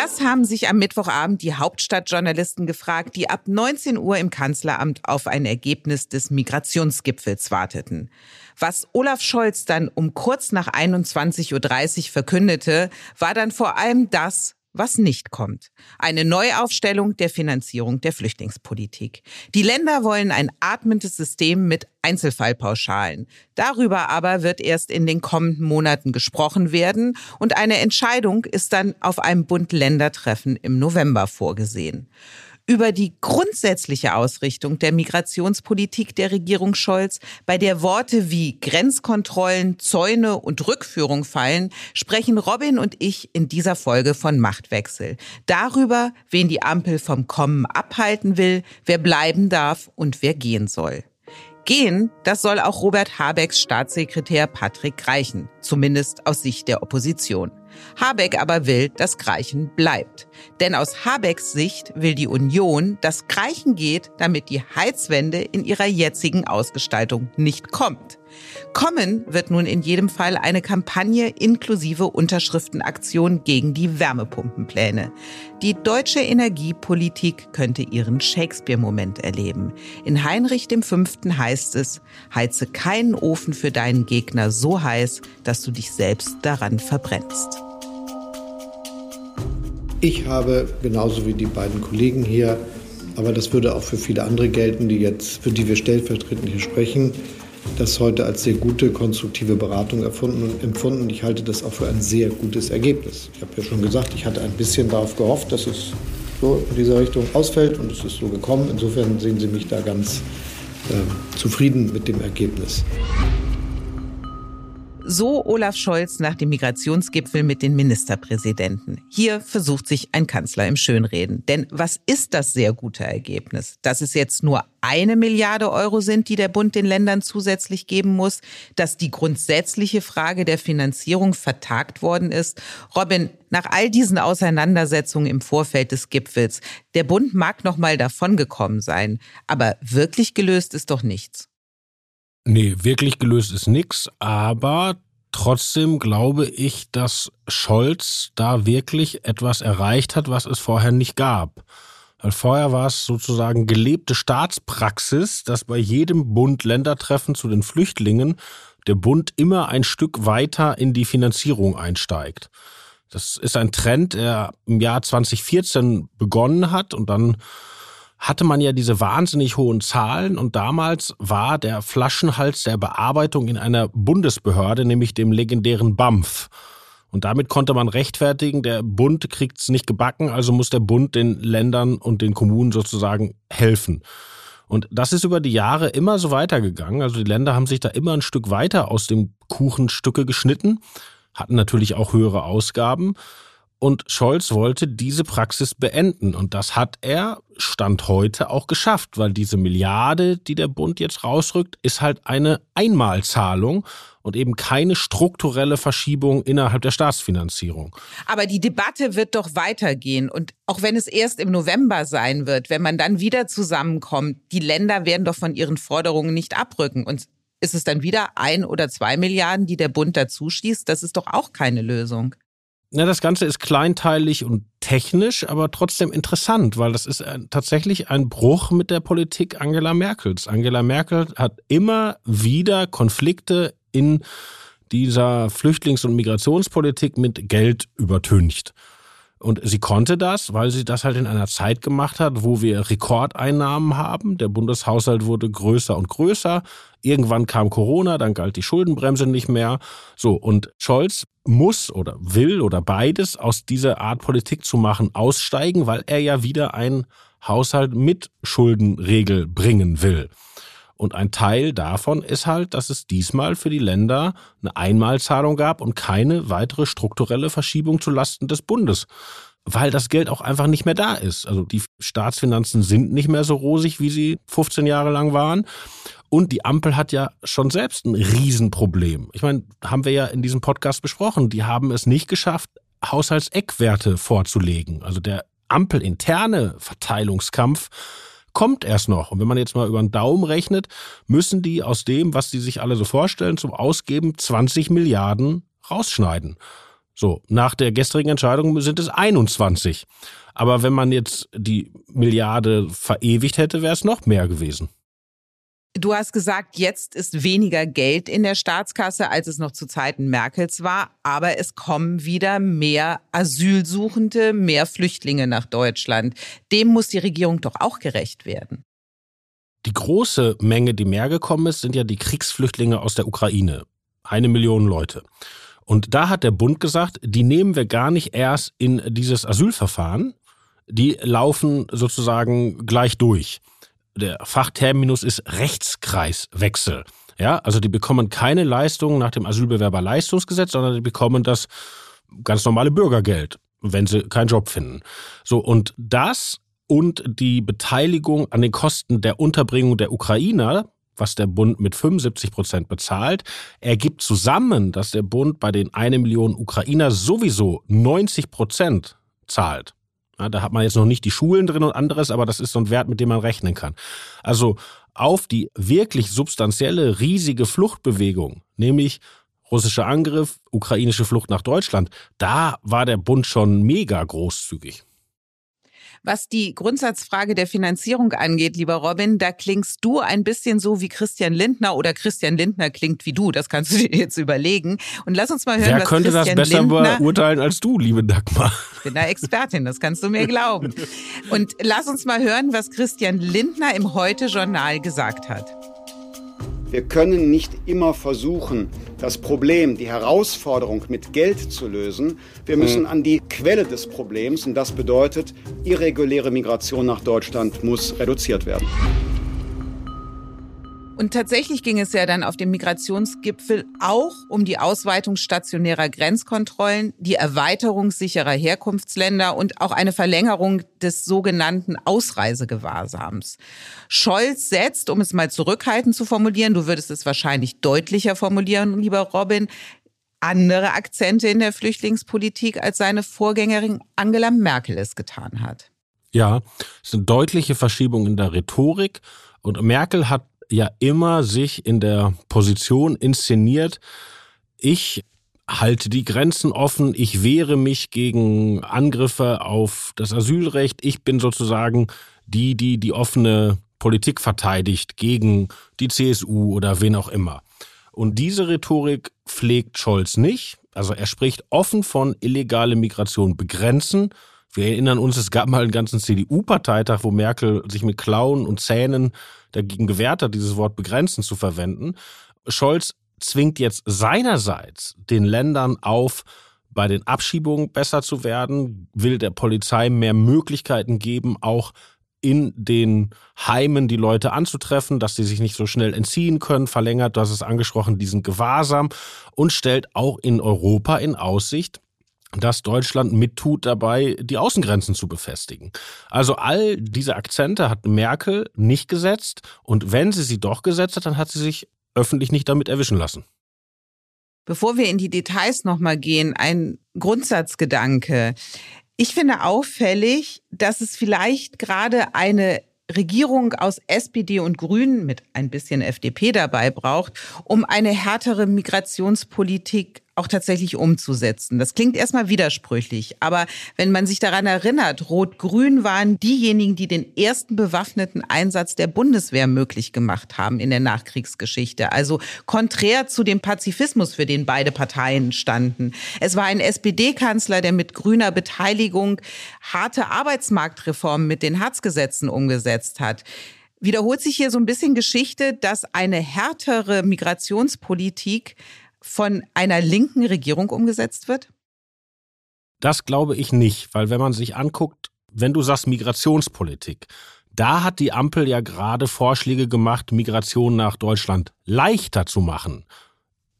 Das haben sich am Mittwochabend die Hauptstadtjournalisten gefragt, die ab 19 Uhr im Kanzleramt auf ein Ergebnis des Migrationsgipfels warteten. Was Olaf Scholz dann um kurz nach 21.30 Uhr verkündete, war dann vor allem das, was nicht kommt. Eine Neuaufstellung der Finanzierung der Flüchtlingspolitik. Die Länder wollen ein atmendes System mit Einzelfallpauschalen. Darüber aber wird erst in den kommenden Monaten gesprochen werden und eine Entscheidung ist dann auf einem Bund-Länder-Treffen im November vorgesehen über die grundsätzliche Ausrichtung der Migrationspolitik der Regierung Scholz, bei der Worte wie Grenzkontrollen, Zäune und Rückführung fallen, sprechen Robin und ich in dieser Folge von Machtwechsel. Darüber, wen die Ampel vom Kommen abhalten will, wer bleiben darf und wer gehen soll. Gehen, das soll auch Robert Habecks Staatssekretär Patrick Reichen, zumindest aus Sicht der Opposition. Habeck aber will, dass Greichen bleibt. Denn aus Habecks Sicht will die Union, dass Greichen geht, damit die Heizwende in ihrer jetzigen Ausgestaltung nicht kommt. Kommen wird nun in jedem Fall eine Kampagne inklusive Unterschriftenaktion gegen die Wärmepumpenpläne. Die deutsche Energiepolitik könnte ihren Shakespeare-Moment erleben. In Heinrich V. heißt es, heize keinen Ofen für deinen Gegner so heiß, dass du dich selbst daran verbrennst. Ich habe, genauso wie die beiden Kollegen hier, aber das würde auch für viele andere gelten, die jetzt, für die wir stellvertretend hier sprechen, das heute als sehr gute, konstruktive Beratung erfunden und empfunden. Ich halte das auch für ein sehr gutes Ergebnis. Ich habe ja schon gesagt, ich hatte ein bisschen darauf gehofft, dass es so in dieser Richtung ausfällt und es ist so gekommen. Insofern sehen Sie mich da ganz äh, zufrieden mit dem Ergebnis. So Olaf Scholz nach dem Migrationsgipfel mit den Ministerpräsidenten. Hier versucht sich ein Kanzler im Schönreden. Denn was ist das sehr gute Ergebnis? Dass es jetzt nur eine Milliarde Euro sind, die der Bund den Ländern zusätzlich geben muss, dass die grundsätzliche Frage der Finanzierung vertagt worden ist. Robin, nach all diesen Auseinandersetzungen im Vorfeld des Gipfels, der Bund mag noch mal davongekommen sein, aber wirklich gelöst ist doch nichts. Nee, wirklich gelöst ist nichts, aber trotzdem glaube ich, dass Scholz da wirklich etwas erreicht hat, was es vorher nicht gab. Weil vorher war es sozusagen gelebte Staatspraxis, dass bei jedem Bund-Länder-Treffen zu den Flüchtlingen der Bund immer ein Stück weiter in die Finanzierung einsteigt. Das ist ein Trend, der im Jahr 2014 begonnen hat und dann hatte man ja diese wahnsinnig hohen Zahlen und damals war der Flaschenhals der Bearbeitung in einer Bundesbehörde, nämlich dem legendären BAMF. Und damit konnte man rechtfertigen, der Bund kriegt's nicht gebacken, also muss der Bund den Ländern und den Kommunen sozusagen helfen. Und das ist über die Jahre immer so weitergegangen. Also die Länder haben sich da immer ein Stück weiter aus dem Kuchenstücke geschnitten, hatten natürlich auch höhere Ausgaben. Und Scholz wollte diese Praxis beenden. Und das hat er, Stand heute, auch geschafft, weil diese Milliarde, die der Bund jetzt rausrückt, ist halt eine Einmalzahlung und eben keine strukturelle Verschiebung innerhalb der Staatsfinanzierung. Aber die Debatte wird doch weitergehen. Und auch wenn es erst im November sein wird, wenn man dann wieder zusammenkommt, die Länder werden doch von ihren Forderungen nicht abrücken. Und ist es dann wieder ein oder zwei Milliarden, die der Bund dazu schießt? Das ist doch auch keine Lösung. Ja, das Ganze ist kleinteilig und technisch, aber trotzdem interessant, weil das ist tatsächlich ein Bruch mit der Politik Angela Merkels. Angela Merkel hat immer wieder Konflikte in dieser Flüchtlings- und Migrationspolitik mit Geld übertüncht. Und sie konnte das, weil sie das halt in einer Zeit gemacht hat, wo wir Rekordeinnahmen haben. Der Bundeshaushalt wurde größer und größer. Irgendwann kam Corona, dann galt die Schuldenbremse nicht mehr. So, und Scholz muss oder will oder beides aus dieser Art Politik zu machen aussteigen, weil er ja wieder ein Haushalt mit Schuldenregel bringen will. Und ein Teil davon ist halt, dass es diesmal für die Länder eine Einmalzahlung gab und keine weitere strukturelle Verschiebung zu Lasten des Bundes. Weil das Geld auch einfach nicht mehr da ist. Also die Staatsfinanzen sind nicht mehr so rosig, wie sie 15 Jahre lang waren. Und die Ampel hat ja schon selbst ein Riesenproblem. Ich meine, haben wir ja in diesem Podcast besprochen. Die haben es nicht geschafft, Haushaltseckwerte vorzulegen. Also der Ampelinterne Verteilungskampf kommt erst noch. Und wenn man jetzt mal über den Daumen rechnet, müssen die aus dem, was die sich alle so vorstellen, zum Ausgeben 20 Milliarden rausschneiden. So, nach der gestrigen Entscheidung sind es 21. Aber wenn man jetzt die Milliarde verewigt hätte, wäre es noch mehr gewesen. Du hast gesagt, jetzt ist weniger Geld in der Staatskasse, als es noch zu Zeiten Merkels war, aber es kommen wieder mehr Asylsuchende, mehr Flüchtlinge nach Deutschland. Dem muss die Regierung doch auch gerecht werden. Die große Menge, die mehr gekommen ist, sind ja die Kriegsflüchtlinge aus der Ukraine. Eine Million Leute. Und da hat der Bund gesagt, die nehmen wir gar nicht erst in dieses Asylverfahren, die laufen sozusagen gleich durch der Fachterminus ist Rechtskreiswechsel. Ja, also die bekommen keine Leistung nach dem Asylbewerberleistungsgesetz, sondern die bekommen das ganz normale Bürgergeld, wenn sie keinen Job finden. So, und das und die Beteiligung an den Kosten der Unterbringung der Ukrainer, was der Bund mit 75 Prozent bezahlt, ergibt zusammen, dass der Bund bei den eine Million Ukrainer sowieso 90 Prozent zahlt. Ja, da hat man jetzt noch nicht die Schulen drin und anderes, aber das ist so ein Wert, mit dem man rechnen kann. Also auf die wirklich substanzielle, riesige Fluchtbewegung, nämlich russischer Angriff, ukrainische Flucht nach Deutschland, da war der Bund schon mega großzügig. Was die Grundsatzfrage der Finanzierung angeht, lieber Robin, da klingst du ein bisschen so wie Christian Lindner oder Christian Lindner klingt wie du. Das kannst du dir jetzt überlegen. Und lass uns mal hören, Wer was könnte Christian das besser Lindner, beurteilen als du, liebe Dagmar? Ich bin da Expertin, das kannst du mir glauben. Und lass uns mal hören, was Christian Lindner im Heute-Journal gesagt hat. Wir können nicht immer versuchen, das Problem, die Herausforderung mit Geld zu lösen. Wir müssen an die Quelle des Problems und das bedeutet, irreguläre Migration nach Deutschland muss reduziert werden. Und tatsächlich ging es ja dann auf dem Migrationsgipfel auch um die Ausweitung stationärer Grenzkontrollen, die Erweiterung sicherer Herkunftsländer und auch eine Verlängerung des sogenannten Ausreisegewahrsams. Scholz setzt, um es mal zurückhaltend zu formulieren, du würdest es wahrscheinlich deutlicher formulieren, lieber Robin, andere Akzente in der Flüchtlingspolitik, als seine Vorgängerin Angela Merkel es getan hat. Ja, es ist eine deutliche Verschiebung in der Rhetorik. Und Merkel hat ja immer sich in der Position inszeniert, ich halte die Grenzen offen, ich wehre mich gegen Angriffe auf das Asylrecht, ich bin sozusagen die, die die offene Politik verteidigt gegen die CSU oder wen auch immer. Und diese Rhetorik pflegt Scholz nicht. Also er spricht offen von illegale Migration begrenzen. Wir erinnern uns, es gab mal einen ganzen CDU-Parteitag, wo Merkel sich mit Klauen und Zähnen dagegen gewehrt hat, dieses Wort begrenzen zu verwenden. Scholz zwingt jetzt seinerseits den Ländern auf, bei den Abschiebungen besser zu werden, will der Polizei mehr Möglichkeiten geben, auch in den Heimen die Leute anzutreffen, dass sie sich nicht so schnell entziehen können, verlängert, hast es angesprochen, diesen Gewahrsam und stellt auch in Europa in Aussicht, dass Deutschland mittut dabei, die Außengrenzen zu befestigen. Also all diese Akzente hat Merkel nicht gesetzt und wenn sie sie doch gesetzt hat, dann hat sie sich öffentlich nicht damit erwischen lassen. Bevor wir in die Details nochmal gehen, ein Grundsatzgedanke. Ich finde auffällig, dass es vielleicht gerade eine Regierung aus SPD und Grünen mit ein bisschen FDP dabei braucht, um eine härtere Migrationspolitik auch tatsächlich umzusetzen. Das klingt erstmal widersprüchlich, aber wenn man sich daran erinnert, Rot-Grün waren diejenigen, die den ersten bewaffneten Einsatz der Bundeswehr möglich gemacht haben in der Nachkriegsgeschichte. Also konträr zu dem Pazifismus, für den beide Parteien standen. Es war ein SPD-Kanzler, der mit grüner Beteiligung harte Arbeitsmarktreformen mit den Harzgesetzen umgesetzt hat. Wiederholt sich hier so ein bisschen Geschichte, dass eine härtere Migrationspolitik von einer linken Regierung umgesetzt wird? Das glaube ich nicht, weil wenn man sich anguckt, wenn du sagst Migrationspolitik, da hat die Ampel ja gerade Vorschläge gemacht, Migration nach Deutschland leichter zu machen.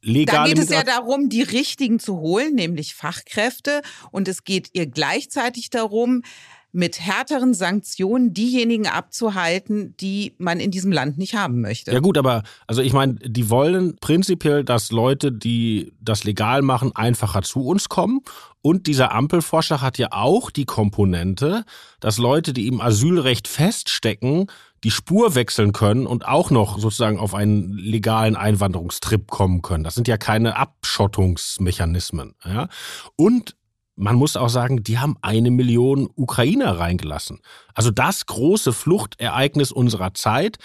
Legale da geht es ja darum, die richtigen zu holen, nämlich Fachkräfte. Und es geht ihr gleichzeitig darum, mit härteren Sanktionen diejenigen abzuhalten, die man in diesem Land nicht haben möchte. Ja gut, aber also ich meine, die wollen prinzipiell, dass Leute, die das legal machen, einfacher zu uns kommen. Und dieser Ampelvorschlag hat ja auch die Komponente, dass Leute, die im Asylrecht feststecken, die Spur wechseln können und auch noch sozusagen auf einen legalen Einwanderungstrip kommen können. Das sind ja keine Abschottungsmechanismen. Ja? Und man muss auch sagen, die haben eine Million Ukrainer reingelassen. Also das große Fluchtereignis unserer Zeit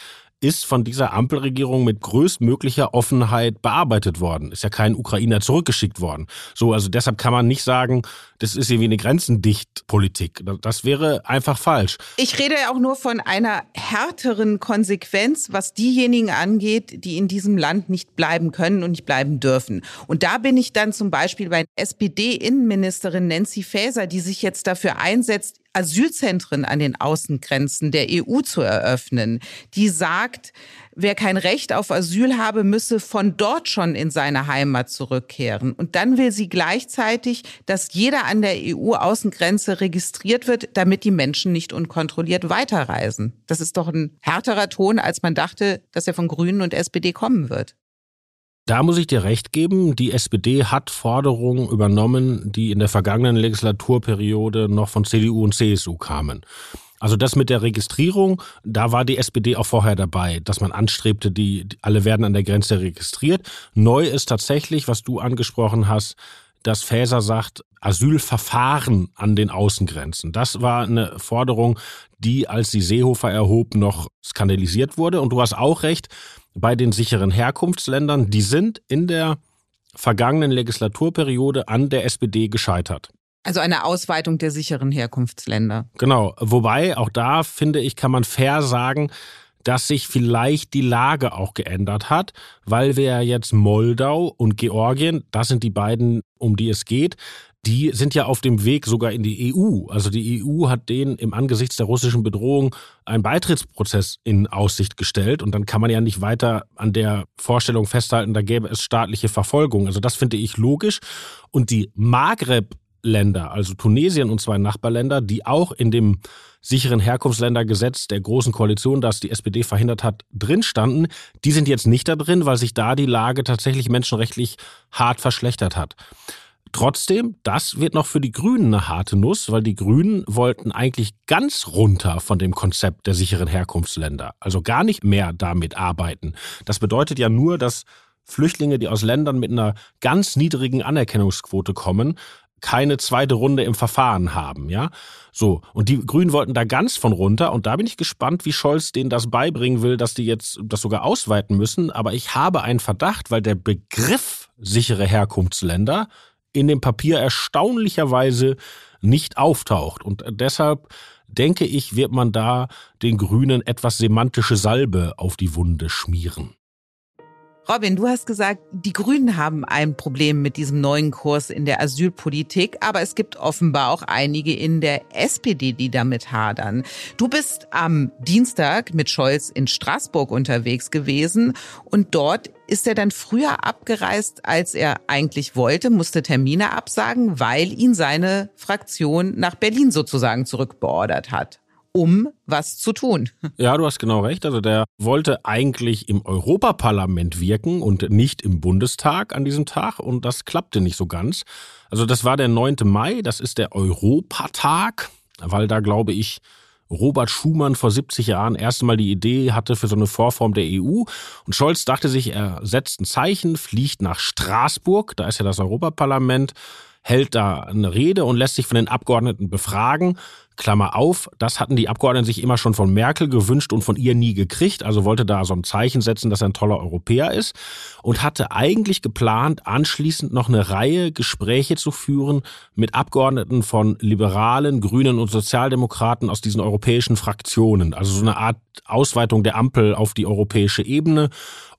ist von dieser Ampelregierung mit größtmöglicher Offenheit bearbeitet worden. Ist ja kein Ukrainer zurückgeschickt worden. So, also deshalb kann man nicht sagen, das ist irgendwie eine Grenzendicht-Politik. Das wäre einfach falsch. Ich rede ja auch nur von einer härteren Konsequenz, was diejenigen angeht, die in diesem Land nicht bleiben können und nicht bleiben dürfen. Und da bin ich dann zum Beispiel bei SPD-Innenministerin Nancy Faeser, die sich jetzt dafür einsetzt, Asylzentren an den Außengrenzen der EU zu eröffnen, die sagt, wer kein Recht auf Asyl habe, müsse von dort schon in seine Heimat zurückkehren. Und dann will sie gleichzeitig, dass jeder an der EU-Außengrenze registriert wird, damit die Menschen nicht unkontrolliert weiterreisen. Das ist doch ein härterer Ton, als man dachte, dass er von Grünen und SPD kommen wird. Da muss ich dir recht geben, die SPD hat Forderungen übernommen, die in der vergangenen Legislaturperiode noch von CDU und CSU kamen. Also das mit der Registrierung, da war die SPD auch vorher dabei, dass man anstrebte, die, alle werden an der Grenze registriert. Neu ist tatsächlich, was du angesprochen hast, dass Faeser sagt, Asylverfahren an den Außengrenzen. Das war eine Forderung, die, als sie Seehofer erhob, noch skandalisiert wurde. Und du hast auch recht, bei den sicheren Herkunftsländern, die sind in der vergangenen Legislaturperiode an der SPD gescheitert. Also eine Ausweitung der sicheren Herkunftsländer. Genau. Wobei, auch da finde ich, kann man fair sagen, dass sich vielleicht die Lage auch geändert hat, weil wir jetzt Moldau und Georgien, das sind die beiden, um die es geht, die sind ja auf dem Weg sogar in die EU. Also die EU hat denen im Angesichts der russischen Bedrohung einen Beitrittsprozess in Aussicht gestellt. Und dann kann man ja nicht weiter an der Vorstellung festhalten, da gäbe es staatliche Verfolgung. Also das finde ich logisch. Und die Maghreb-Länder, also Tunesien und zwei Nachbarländer, die auch in dem sicheren Herkunftsländergesetz der Großen Koalition, das die SPD verhindert hat, drin standen, die sind jetzt nicht da drin, weil sich da die Lage tatsächlich menschenrechtlich hart verschlechtert hat. Trotzdem, das wird noch für die Grünen eine harte Nuss, weil die Grünen wollten eigentlich ganz runter von dem Konzept der sicheren Herkunftsländer. Also gar nicht mehr damit arbeiten. Das bedeutet ja nur, dass Flüchtlinge, die aus Ländern mit einer ganz niedrigen Anerkennungsquote kommen, keine zweite Runde im Verfahren haben, ja? So. Und die Grünen wollten da ganz von runter. Und da bin ich gespannt, wie Scholz denen das beibringen will, dass die jetzt das sogar ausweiten müssen. Aber ich habe einen Verdacht, weil der Begriff sichere Herkunftsländer in dem Papier erstaunlicherweise nicht auftaucht. Und deshalb denke ich, wird man da den Grünen etwas semantische Salbe auf die Wunde schmieren. Robin, du hast gesagt, die Grünen haben ein Problem mit diesem neuen Kurs in der Asylpolitik, aber es gibt offenbar auch einige in der SPD, die damit hadern. Du bist am Dienstag mit Scholz in Straßburg unterwegs gewesen und dort ist er dann früher abgereist, als er eigentlich wollte, musste Termine absagen, weil ihn seine Fraktion nach Berlin sozusagen zurückbeordert hat um was zu tun. Ja, du hast genau recht. Also der wollte eigentlich im Europaparlament wirken und nicht im Bundestag an diesem Tag und das klappte nicht so ganz. Also das war der 9. Mai, das ist der Europatag, weil da glaube ich Robert Schumann vor 70 Jahren erstmal die Idee hatte für so eine Vorform der EU. Und Scholz dachte sich, er setzt ein Zeichen, fliegt nach Straßburg, da ist ja das Europaparlament, hält da eine Rede und lässt sich von den Abgeordneten befragen. Klammer auf, das hatten die Abgeordneten sich immer schon von Merkel gewünscht und von ihr nie gekriegt, also wollte da so ein Zeichen setzen, dass er ein toller Europäer ist und hatte eigentlich geplant, anschließend noch eine Reihe Gespräche zu führen mit Abgeordneten von Liberalen, Grünen und Sozialdemokraten aus diesen europäischen Fraktionen, also so eine Art Ausweitung der Ampel auf die europäische Ebene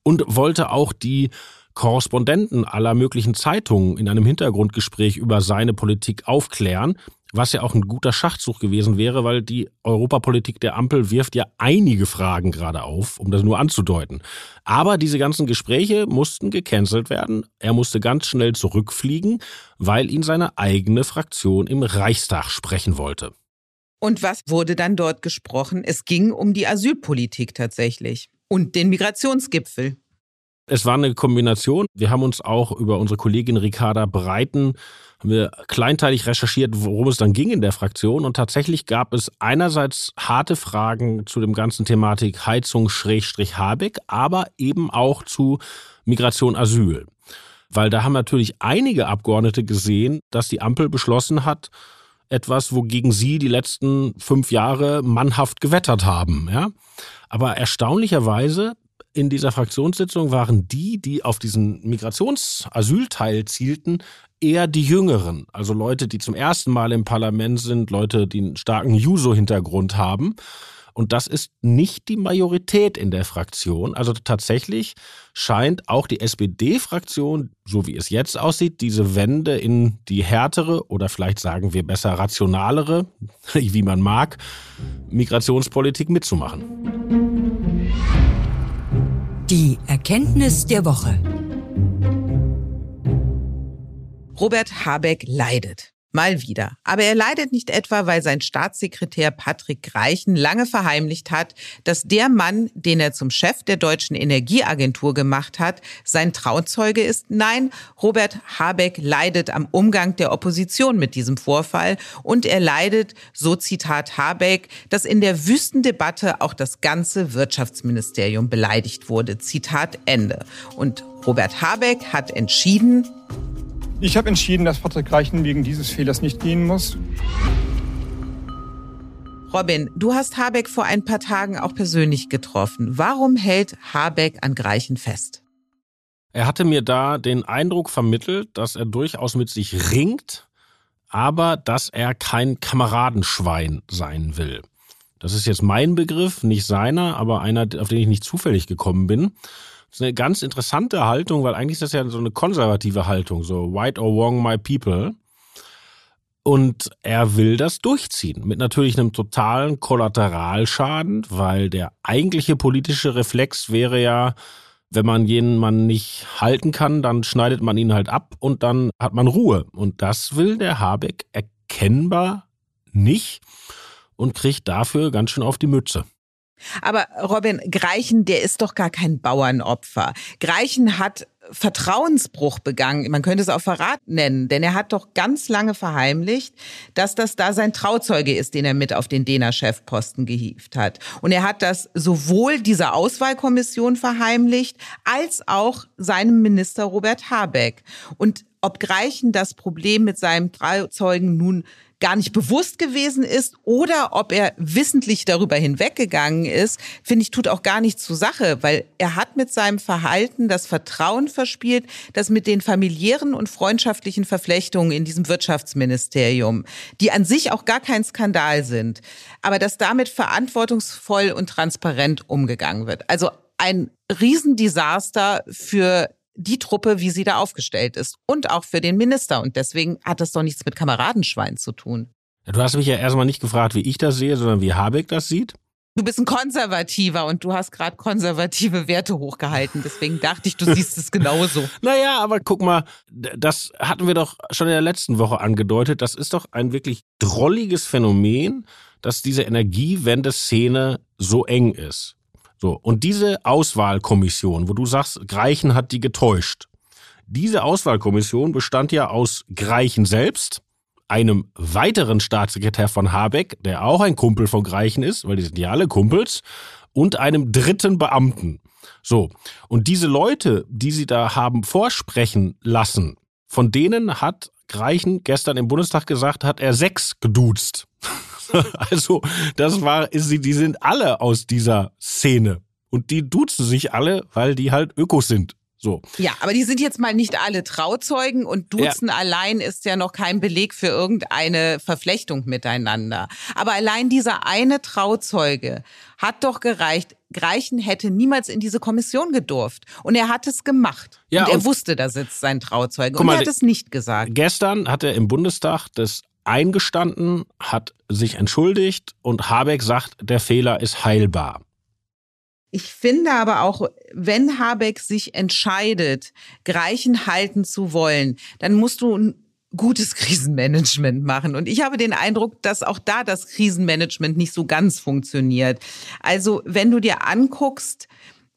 und wollte auch die Korrespondenten aller möglichen Zeitungen in einem Hintergrundgespräch über seine Politik aufklären, was ja auch ein guter Schachzug gewesen wäre, weil die Europapolitik der Ampel wirft ja einige Fragen gerade auf, um das nur anzudeuten. Aber diese ganzen Gespräche mussten gecancelt werden. Er musste ganz schnell zurückfliegen, weil ihn seine eigene Fraktion im Reichstag sprechen wollte. Und was wurde dann dort gesprochen? Es ging um die Asylpolitik tatsächlich und den Migrationsgipfel. Es war eine Kombination. Wir haben uns auch über unsere Kollegin Ricarda Breiten haben wir kleinteilig recherchiert, worum es dann ging in der Fraktion. Und tatsächlich gab es einerseits harte Fragen zu dem ganzen Thematik Heizung Schrägstrich Habeck, aber eben auch zu Migration Asyl. Weil da haben natürlich einige Abgeordnete gesehen, dass die Ampel beschlossen hat, etwas, wogegen sie die letzten fünf Jahre mannhaft gewettert haben. Ja? Aber erstaunlicherweise in dieser Fraktionssitzung waren die, die auf diesen Migrationsasylteil zielten, eher die Jüngeren. Also Leute, die zum ersten Mal im Parlament sind, Leute, die einen starken Juso-Hintergrund haben. Und das ist nicht die Majorität in der Fraktion. Also tatsächlich scheint auch die SPD-Fraktion, so wie es jetzt aussieht, diese Wende in die härtere oder vielleicht sagen wir besser rationalere, wie man mag, Migrationspolitik mitzumachen. Die Erkenntnis der Woche. Robert Habeck leidet. Mal wieder. Aber er leidet nicht etwa, weil sein Staatssekretär Patrick Greichen lange verheimlicht hat, dass der Mann, den er zum Chef der deutschen Energieagentur gemacht hat, sein Trauzeuge ist. Nein, Robert Habeck leidet am Umgang der Opposition mit diesem Vorfall und er leidet, so Zitat Habeck, dass in der Wüstendebatte auch das ganze Wirtschaftsministerium beleidigt wurde. Zitat Ende. Und Robert Habeck hat entschieden, ich habe entschieden, dass Patrick Reichen wegen dieses Fehlers nicht gehen muss. Robin, du hast Habeck vor ein paar Tagen auch persönlich getroffen. Warum hält Habeck an Greichen fest? Er hatte mir da den Eindruck vermittelt, dass er durchaus mit sich ringt, aber dass er kein Kameradenschwein sein will. Das ist jetzt mein Begriff, nicht seiner, aber einer, auf den ich nicht zufällig gekommen bin. Ist eine ganz interessante Haltung, weil eigentlich ist das ja so eine konservative Haltung, so white or wrong my people. Und er will das durchziehen. Mit natürlich einem totalen Kollateralschaden, weil der eigentliche politische Reflex wäre ja, wenn man jenen Mann nicht halten kann, dann schneidet man ihn halt ab und dann hat man Ruhe. Und das will der Habeck erkennbar nicht und kriegt dafür ganz schön auf die Mütze. Aber Robin, Greichen, der ist doch gar kein Bauernopfer. Greichen hat Vertrauensbruch begangen. Man könnte es auch Verrat nennen, denn er hat doch ganz lange verheimlicht, dass das da sein Trauzeuge ist, den er mit auf den Dena-Chefposten gehievt hat. Und er hat das sowohl dieser Auswahlkommission verheimlicht, als auch seinem Minister Robert Habeck. Und ob Greichen das Problem mit seinem Trauzeugen nun gar nicht bewusst gewesen ist oder ob er wissentlich darüber hinweggegangen ist, finde ich, tut auch gar nichts zur Sache, weil er hat mit seinem Verhalten das Vertrauen verspielt, dass mit den familiären und freundschaftlichen Verflechtungen in diesem Wirtschaftsministerium, die an sich auch gar kein Skandal sind, aber dass damit verantwortungsvoll und transparent umgegangen wird. Also ein Riesendesaster für die Truppe, wie sie da aufgestellt ist und auch für den Minister. Und deswegen hat das doch nichts mit Kameradenschwein zu tun. Du hast mich ja erstmal nicht gefragt, wie ich das sehe, sondern wie Habeck das sieht. Du bist ein Konservativer und du hast gerade konservative Werte hochgehalten. Deswegen dachte ich, du siehst es genauso. naja, aber guck mal, das hatten wir doch schon in der letzten Woche angedeutet. Das ist doch ein wirklich drolliges Phänomen, dass diese Energiewende-Szene so eng ist. So, und diese Auswahlkommission, wo du sagst, Greichen hat die getäuscht. Diese Auswahlkommission bestand ja aus Greichen selbst, einem weiteren Staatssekretär von Habeck, der auch ein Kumpel von Greichen ist, weil die sind ja alle Kumpels, und einem dritten Beamten. So, und diese Leute, die sie da haben vorsprechen lassen, von denen hat Greichen gestern im Bundestag gesagt, hat er sechs geduzt. also, das war, die sind alle aus dieser Szene. Und die duzen sich alle, weil die halt Ökos sind. So. Ja, aber die sind jetzt mal nicht alle Trauzeugen und Duzen ja. allein ist ja noch kein Beleg für irgendeine Verflechtung miteinander. Aber allein dieser eine Trauzeuge hat doch gereicht. Greichen hätte niemals in diese Kommission gedurft. Und er hat es gemacht. Ja, und er und wusste, da sitzt sein Trauzeuge. Und er hat es nicht gesagt. Gestern hat er im Bundestag das eingestanden, hat sich entschuldigt und Habeck sagt, der Fehler ist heilbar. Ich finde aber auch, wenn Habeck sich entscheidet, Greichen halten zu wollen, dann musst du ein gutes Krisenmanagement machen. Und ich habe den Eindruck, dass auch da das Krisenmanagement nicht so ganz funktioniert. Also wenn du dir anguckst,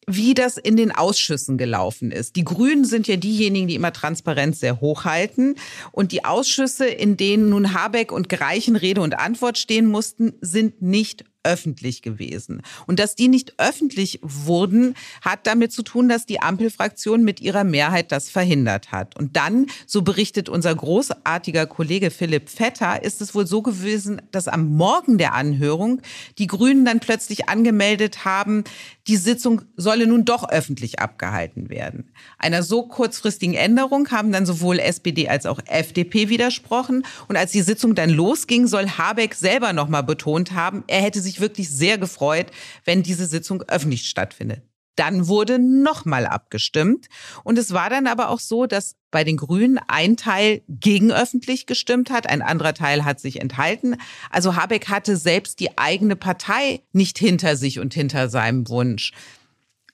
wie das in den Ausschüssen gelaufen ist. Die Grünen sind ja diejenigen, die immer Transparenz sehr hoch halten. Und die Ausschüsse, in denen nun Habeck und Greichen Rede und Antwort stehen mussten, sind nicht öffentlich gewesen. Und dass die nicht öffentlich wurden, hat damit zu tun, dass die Ampelfraktion mit ihrer Mehrheit das verhindert hat. Und dann, so berichtet unser großartiger Kollege Philipp Vetter, ist es wohl so gewesen, dass am Morgen der Anhörung die Grünen dann plötzlich angemeldet haben, die Sitzung solle nun doch öffentlich abgehalten werden. Einer so kurzfristigen Änderung haben dann sowohl SPD als auch FDP widersprochen. Und als die Sitzung dann losging, soll Habeck selber nochmal betont haben, er hätte sich wirklich sehr gefreut, wenn diese Sitzung öffentlich stattfindet. Dann wurde nochmal abgestimmt. Und es war dann aber auch so, dass bei den Grünen ein Teil gegen öffentlich gestimmt hat, ein anderer Teil hat sich enthalten. Also Habeck hatte selbst die eigene Partei nicht hinter sich und hinter seinem Wunsch.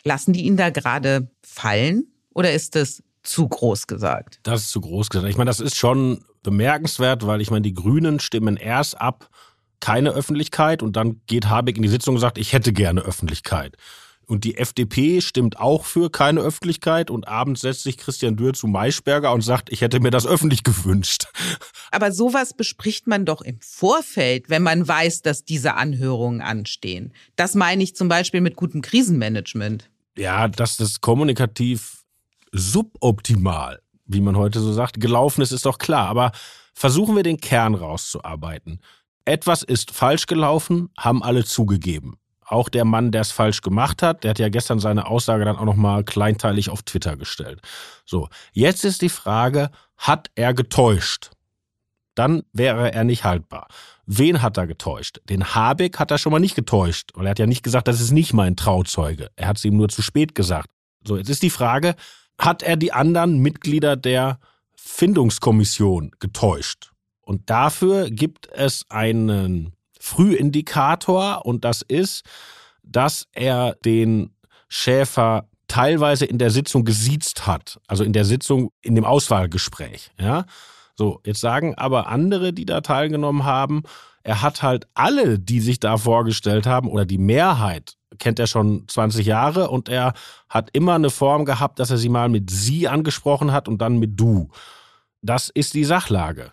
Lassen die ihn da gerade fallen oder ist das zu groß gesagt? Das ist zu groß gesagt. Ich meine, das ist schon bemerkenswert, weil ich meine, die Grünen stimmen erst ab, keine Öffentlichkeit und dann geht Habeck in die Sitzung und sagt, ich hätte gerne Öffentlichkeit. Und die FDP stimmt auch für keine Öffentlichkeit und abends setzt sich Christian Dürr zu Maischberger und sagt, ich hätte mir das öffentlich gewünscht. Aber sowas bespricht man doch im Vorfeld, wenn man weiß, dass diese Anhörungen anstehen. Das meine ich zum Beispiel mit gutem Krisenmanagement. Ja, dass das kommunikativ suboptimal, wie man heute so sagt, gelaufen ist, ist doch klar. Aber versuchen wir den Kern rauszuarbeiten. Etwas ist falsch gelaufen, haben alle zugegeben. Auch der Mann, der es falsch gemacht hat, der hat ja gestern seine Aussage dann auch nochmal kleinteilig auf Twitter gestellt. So, jetzt ist die Frage, hat er getäuscht? Dann wäre er nicht haltbar. Wen hat er getäuscht? Den Habeck hat er schon mal nicht getäuscht, weil er hat ja nicht gesagt, das ist nicht mein Trauzeuge. Er hat es ihm nur zu spät gesagt. So, jetzt ist die Frage, hat er die anderen Mitglieder der Findungskommission getäuscht? Und dafür gibt es einen Frühindikator und das ist, dass er den Schäfer teilweise in der Sitzung gesiezt hat, also in der Sitzung in dem Auswahlgespräch, ja. So, jetzt sagen aber andere, die da teilgenommen haben, er hat halt alle, die sich da vorgestellt haben oder die Mehrheit kennt er schon 20 Jahre und er hat immer eine Form gehabt, dass er sie mal mit sie angesprochen hat und dann mit du. Das ist die Sachlage.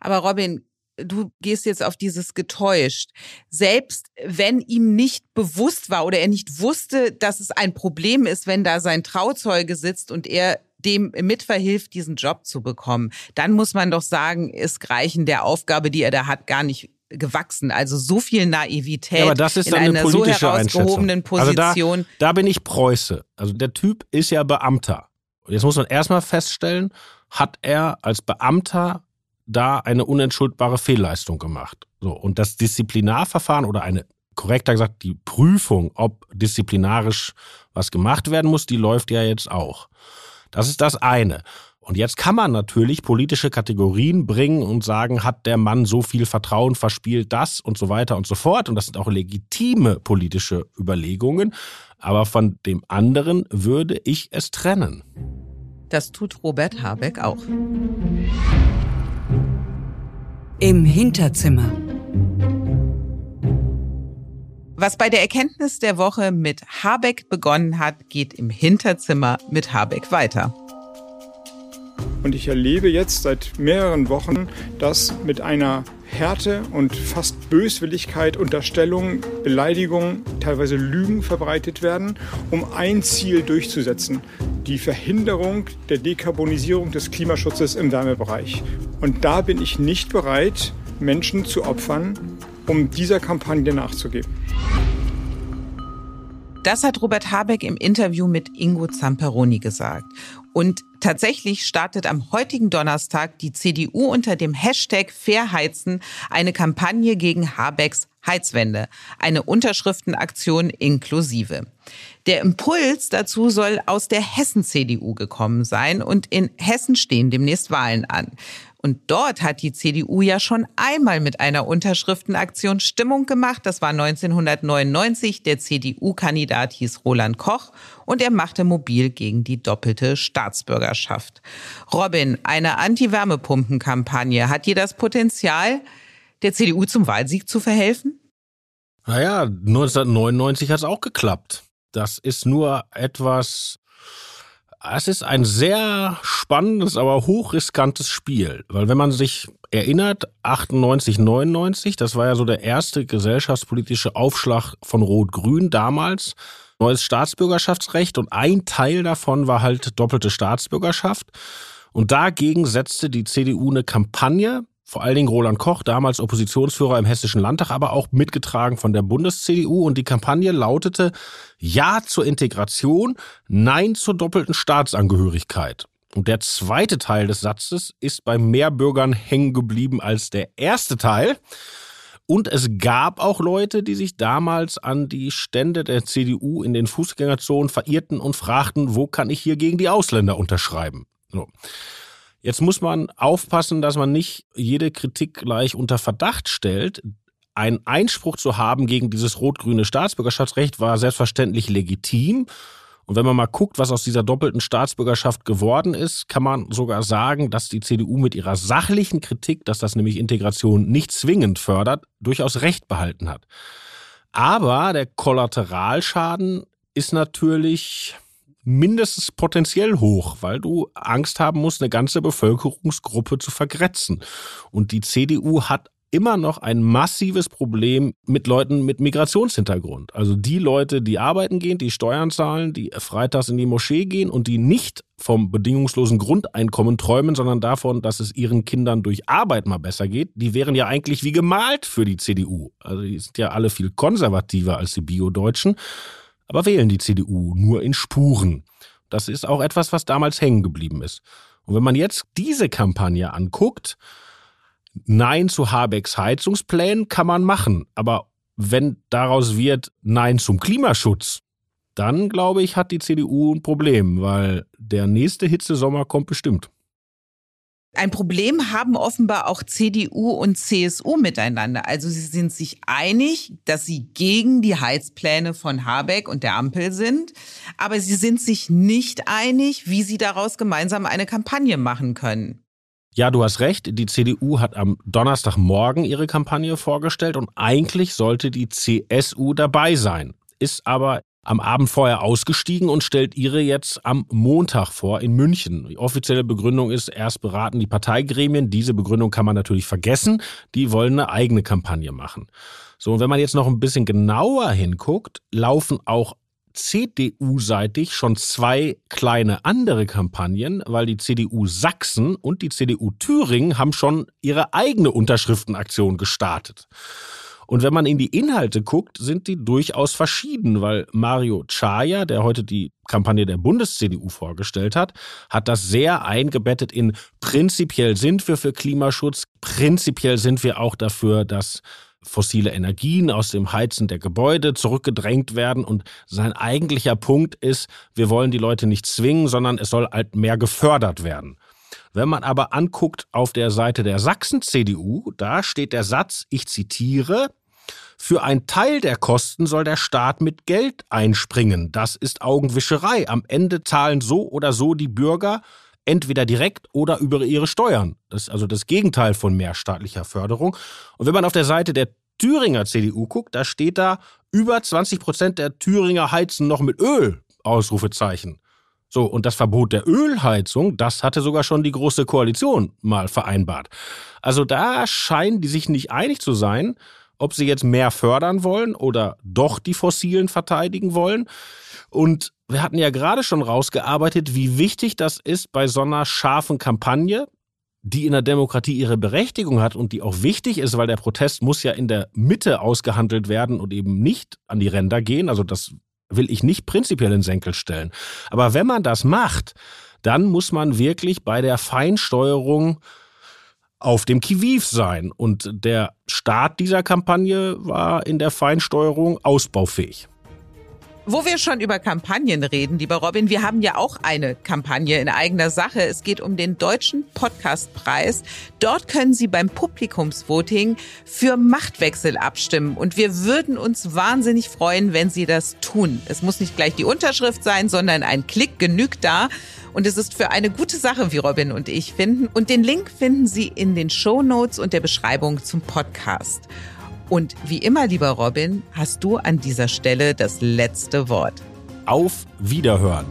Aber Robin, du gehst jetzt auf dieses getäuscht. Selbst wenn ihm nicht bewusst war oder er nicht wusste, dass es ein Problem ist, wenn da sein Trauzeuge sitzt und er dem mitverhilft, diesen Job zu bekommen, dann muss man doch sagen, ist Greichen der Aufgabe, die er da hat, gar nicht gewachsen. Also so viel Naivität ja, aber das ist in einer so herausgehobenen Position. Also da, da bin ich Preuße. Also der Typ ist ja Beamter. Und jetzt muss man erstmal feststellen, hat er als Beamter da eine unentschuldbare Fehlleistung gemacht. So, und das Disziplinarverfahren oder eine, korrekter gesagt, die Prüfung, ob disziplinarisch was gemacht werden muss, die läuft ja jetzt auch. Das ist das eine. Und jetzt kann man natürlich politische Kategorien bringen und sagen, hat der Mann so viel Vertrauen verspielt, das und so weiter und so fort. Und das sind auch legitime politische Überlegungen. Aber von dem anderen würde ich es trennen. Das tut Robert Habeck auch. Im Hinterzimmer. Was bei der Erkenntnis der Woche mit Habeck begonnen hat, geht im Hinterzimmer mit Habeck weiter. Und ich erlebe jetzt seit mehreren Wochen, dass mit einer Härte und fast Böswilligkeit, Unterstellungen, Beleidigungen, teilweise Lügen verbreitet werden, um ein Ziel durchzusetzen. Die Verhinderung der Dekarbonisierung des Klimaschutzes im Wärmebereich. Und da bin ich nicht bereit, Menschen zu opfern, um dieser Kampagne nachzugeben. Das hat Robert Habeck im Interview mit Ingo Zamperoni gesagt. Und tatsächlich startet am heutigen Donnerstag die CDU unter dem Hashtag Fairheizen eine Kampagne gegen Habecks Heizwende, eine Unterschriftenaktion inklusive. Der Impuls dazu soll aus der Hessen-CDU gekommen sein und in Hessen stehen demnächst Wahlen an. Und dort hat die CDU ja schon einmal mit einer Unterschriftenaktion Stimmung gemacht. Das war 1999. Der CDU-Kandidat hieß Roland Koch und er machte mobil gegen die doppelte Staatsbürgerschaft. Robin, eine Anti-Wärmepumpen-Kampagne. Hat die das Potenzial, der CDU zum Wahlsieg zu verhelfen? Naja, 1999 hat es auch geklappt. Das ist nur etwas es ist ein sehr spannendes, aber hochriskantes Spiel, weil wenn man sich erinnert, 98, 99, das war ja so der erste gesellschaftspolitische Aufschlag von Rot-Grün damals, neues Staatsbürgerschaftsrecht und ein Teil davon war halt doppelte Staatsbürgerschaft. Und dagegen setzte die CDU eine Kampagne, vor allen Dingen Roland Koch, damals Oppositionsführer im Hessischen Landtag, aber auch mitgetragen von der Bundes-CDU. Und die Kampagne lautete Ja zur Integration, Nein zur doppelten Staatsangehörigkeit. Und der zweite Teil des Satzes ist bei mehr Bürgern hängen geblieben als der erste Teil. Und es gab auch Leute, die sich damals an die Stände der CDU in den Fußgängerzonen verirrten und fragten, wo kann ich hier gegen die Ausländer unterschreiben? So. Jetzt muss man aufpassen, dass man nicht jede Kritik gleich unter Verdacht stellt. Ein Einspruch zu haben gegen dieses rot-grüne Staatsbürgerschaftsrecht war selbstverständlich legitim. Und wenn man mal guckt, was aus dieser doppelten Staatsbürgerschaft geworden ist, kann man sogar sagen, dass die CDU mit ihrer sachlichen Kritik, dass das nämlich Integration nicht zwingend fördert, durchaus recht behalten hat. Aber der Kollateralschaden ist natürlich mindestens potenziell hoch, weil du Angst haben musst, eine ganze Bevölkerungsgruppe zu vergrätzen. Und die CDU hat immer noch ein massives Problem mit Leuten mit Migrationshintergrund. Also die Leute, die arbeiten gehen, die Steuern zahlen, die freitags in die Moschee gehen und die nicht vom bedingungslosen Grundeinkommen träumen, sondern davon, dass es ihren Kindern durch Arbeit mal besser geht, die wären ja eigentlich wie gemalt für die CDU. Also die sind ja alle viel konservativer als die Bio-Deutschen aber wählen die CDU nur in Spuren. Das ist auch etwas, was damals hängen geblieben ist. Und wenn man jetzt diese Kampagne anguckt, Nein zu Habecks Heizungsplänen kann man machen, aber wenn daraus wird Nein zum Klimaschutz, dann glaube ich, hat die CDU ein Problem, weil der nächste Hitzesommer kommt bestimmt. Ein Problem haben offenbar auch CDU und CSU miteinander. Also sie sind sich einig, dass sie gegen die Heizpläne von Habeck und der Ampel sind, aber sie sind sich nicht einig, wie sie daraus gemeinsam eine Kampagne machen können. Ja, du hast recht. Die CDU hat am Donnerstagmorgen ihre Kampagne vorgestellt und eigentlich sollte die CSU dabei sein. Ist aber am Abend vorher ausgestiegen und stellt ihre jetzt am Montag vor in München. Die offizielle Begründung ist, erst beraten die Parteigremien. Diese Begründung kann man natürlich vergessen. Die wollen eine eigene Kampagne machen. So, und wenn man jetzt noch ein bisschen genauer hinguckt, laufen auch CDU-seitig schon zwei kleine andere Kampagnen, weil die CDU Sachsen und die CDU Thüringen haben schon ihre eigene Unterschriftenaktion gestartet. Und wenn man in die Inhalte guckt, sind die durchaus verschieden, weil Mario Chaya, der heute die Kampagne der Bundes-CDU vorgestellt hat, hat das sehr eingebettet in prinzipiell sind wir für Klimaschutz, prinzipiell sind wir auch dafür, dass fossile Energien aus dem Heizen der Gebäude zurückgedrängt werden. Und sein eigentlicher Punkt ist, wir wollen die Leute nicht zwingen, sondern es soll halt mehr gefördert werden. Wenn man aber anguckt auf der Seite der Sachsen-CDU, da steht der Satz, ich zitiere, für einen Teil der Kosten soll der Staat mit Geld einspringen. Das ist Augenwischerei. Am Ende zahlen so oder so die Bürger entweder direkt oder über ihre Steuern. Das ist also das Gegenteil von mehr staatlicher Förderung. Und wenn man auf der Seite der Thüringer CDU guckt, da steht da, über 20 Prozent der Thüringer heizen noch mit Öl. Ausrufezeichen. So, und das Verbot der Ölheizung, das hatte sogar schon die Große Koalition mal vereinbart. Also da scheinen die sich nicht einig zu sein ob sie jetzt mehr fördern wollen oder doch die Fossilen verteidigen wollen. Und wir hatten ja gerade schon rausgearbeitet, wie wichtig das ist bei so einer scharfen Kampagne, die in der Demokratie ihre Berechtigung hat und die auch wichtig ist, weil der Protest muss ja in der Mitte ausgehandelt werden und eben nicht an die Ränder gehen. Also das will ich nicht prinzipiell in Senkel stellen. Aber wenn man das macht, dann muss man wirklich bei der Feinsteuerung auf dem Kiviv sein. Und der Start dieser Kampagne war in der Feinsteuerung ausbaufähig. Wo wir schon über Kampagnen reden, lieber Robin, wir haben ja auch eine Kampagne in eigener Sache. Es geht um den Deutschen Podcastpreis. Dort können Sie beim Publikumsvoting für Machtwechsel abstimmen. Und wir würden uns wahnsinnig freuen, wenn Sie das tun. Es muss nicht gleich die Unterschrift sein, sondern ein Klick genügt da. Und es ist für eine gute Sache, wie Robin und ich finden. Und den Link finden Sie in den Show Notes und der Beschreibung zum Podcast. Und wie immer, lieber Robin, hast du an dieser Stelle das letzte Wort. Auf Wiederhören!